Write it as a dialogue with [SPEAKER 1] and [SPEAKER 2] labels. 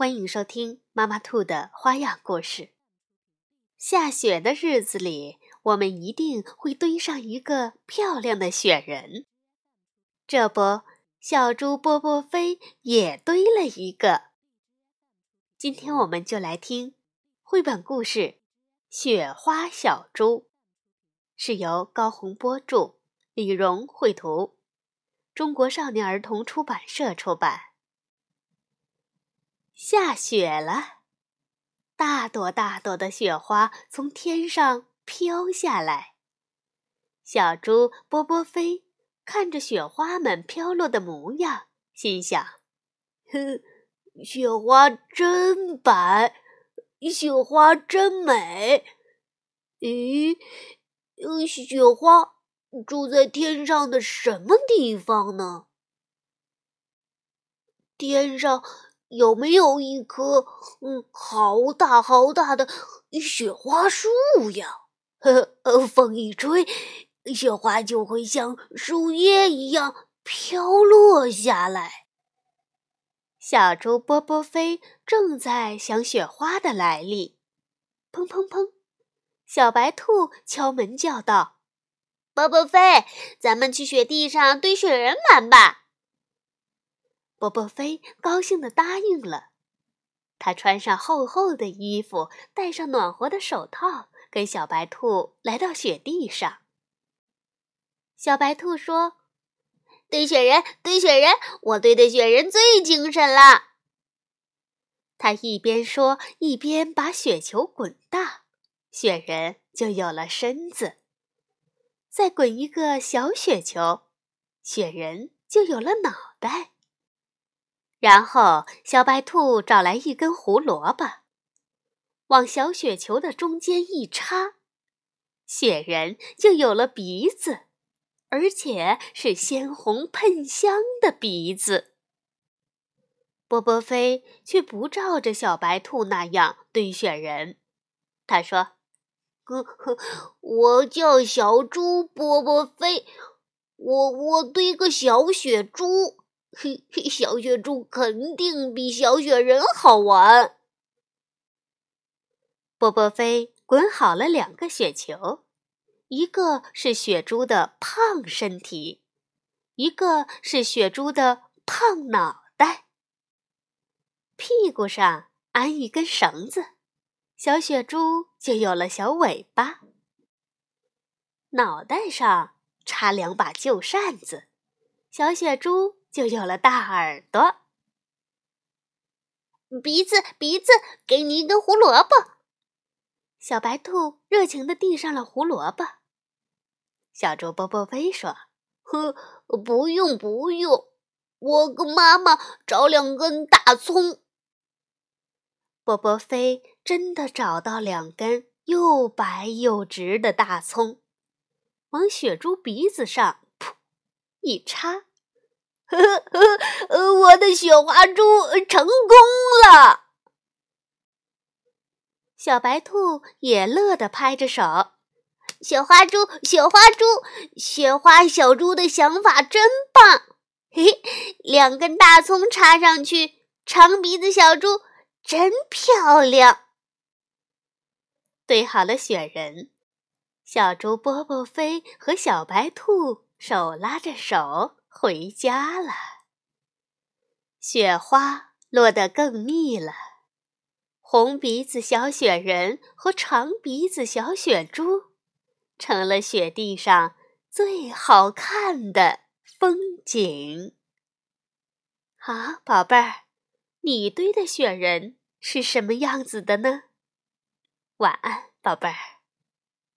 [SPEAKER 1] 欢迎收听妈妈兔的花样故事。下雪的日子里，我们一定会堆上一个漂亮的雪人。这不，小猪波波飞也堆了一个。今天我们就来听绘本故事《雪花小猪》，是由高洪波著，李荣绘图，中国少年儿童出版社出版。下雪了，大朵大朵的雪花从天上飘下来。小猪波波飞看着雪花们飘落的模样，心想：“哼，雪花真白，雪花真美。咦，雪花住在天上的什么地方呢？天上。”有没有一棵嗯好大好大的雪花树呀？呵呵，风一吹，雪花就会像树叶一样飘落下来。小猪波波飞正在想雪花的来历，砰砰砰！小白兔敲门叫道：“波波飞，咱们去雪地上堆雪人玩吧。”波波飞高兴地答应了，他穿上厚厚的衣服，戴上暖和的手套，跟小白兔来到雪地上。小白兔说：“堆雪人，堆雪人，我堆的雪人最精神了。”他一边说，一边把雪球滚大，雪人就有了身子；再滚一个小雪球，雪人就有了脑袋。然后，小白兔找来一根胡萝卜，往小雪球的中间一插，雪人就有了鼻子，而且是鲜红喷香的鼻子。波波飞却不照着小白兔那样堆雪人，他说：“呵呵，我叫小猪波波飞，我我堆个小雪猪。”嘿嘿，小雪猪肯定比小雪人好玩。波波飞滚好了两个雪球，一个是雪猪的胖身体，一个是雪猪的胖脑袋。屁股上安一根绳子，小雪猪就有了小尾巴。脑袋上插两把旧扇子，小雪猪。就有了大耳朵，鼻子鼻子，给你一根胡萝卜。小白兔热情地递上了胡萝卜。小猪波波飞说：“呵，不用不用，我跟妈妈找两根大葱。”波波飞真的找到两根又白又直的大葱，往雪猪鼻子上噗一插。呵呵呵，我的雪花猪成功了！小白兔也乐得拍着手。雪花猪，雪花猪，雪花小猪的想法真棒！嘿，两根大葱插上去，长鼻子小猪真漂亮。堆好了雪人，小猪波波飞和小白兔手拉着手。回家了，雪花落得更密了。红鼻子小雪人和长鼻子小雪猪，成了雪地上最好看的风景。好，宝贝儿，你堆的雪人是什么样子的呢？晚安，宝贝儿。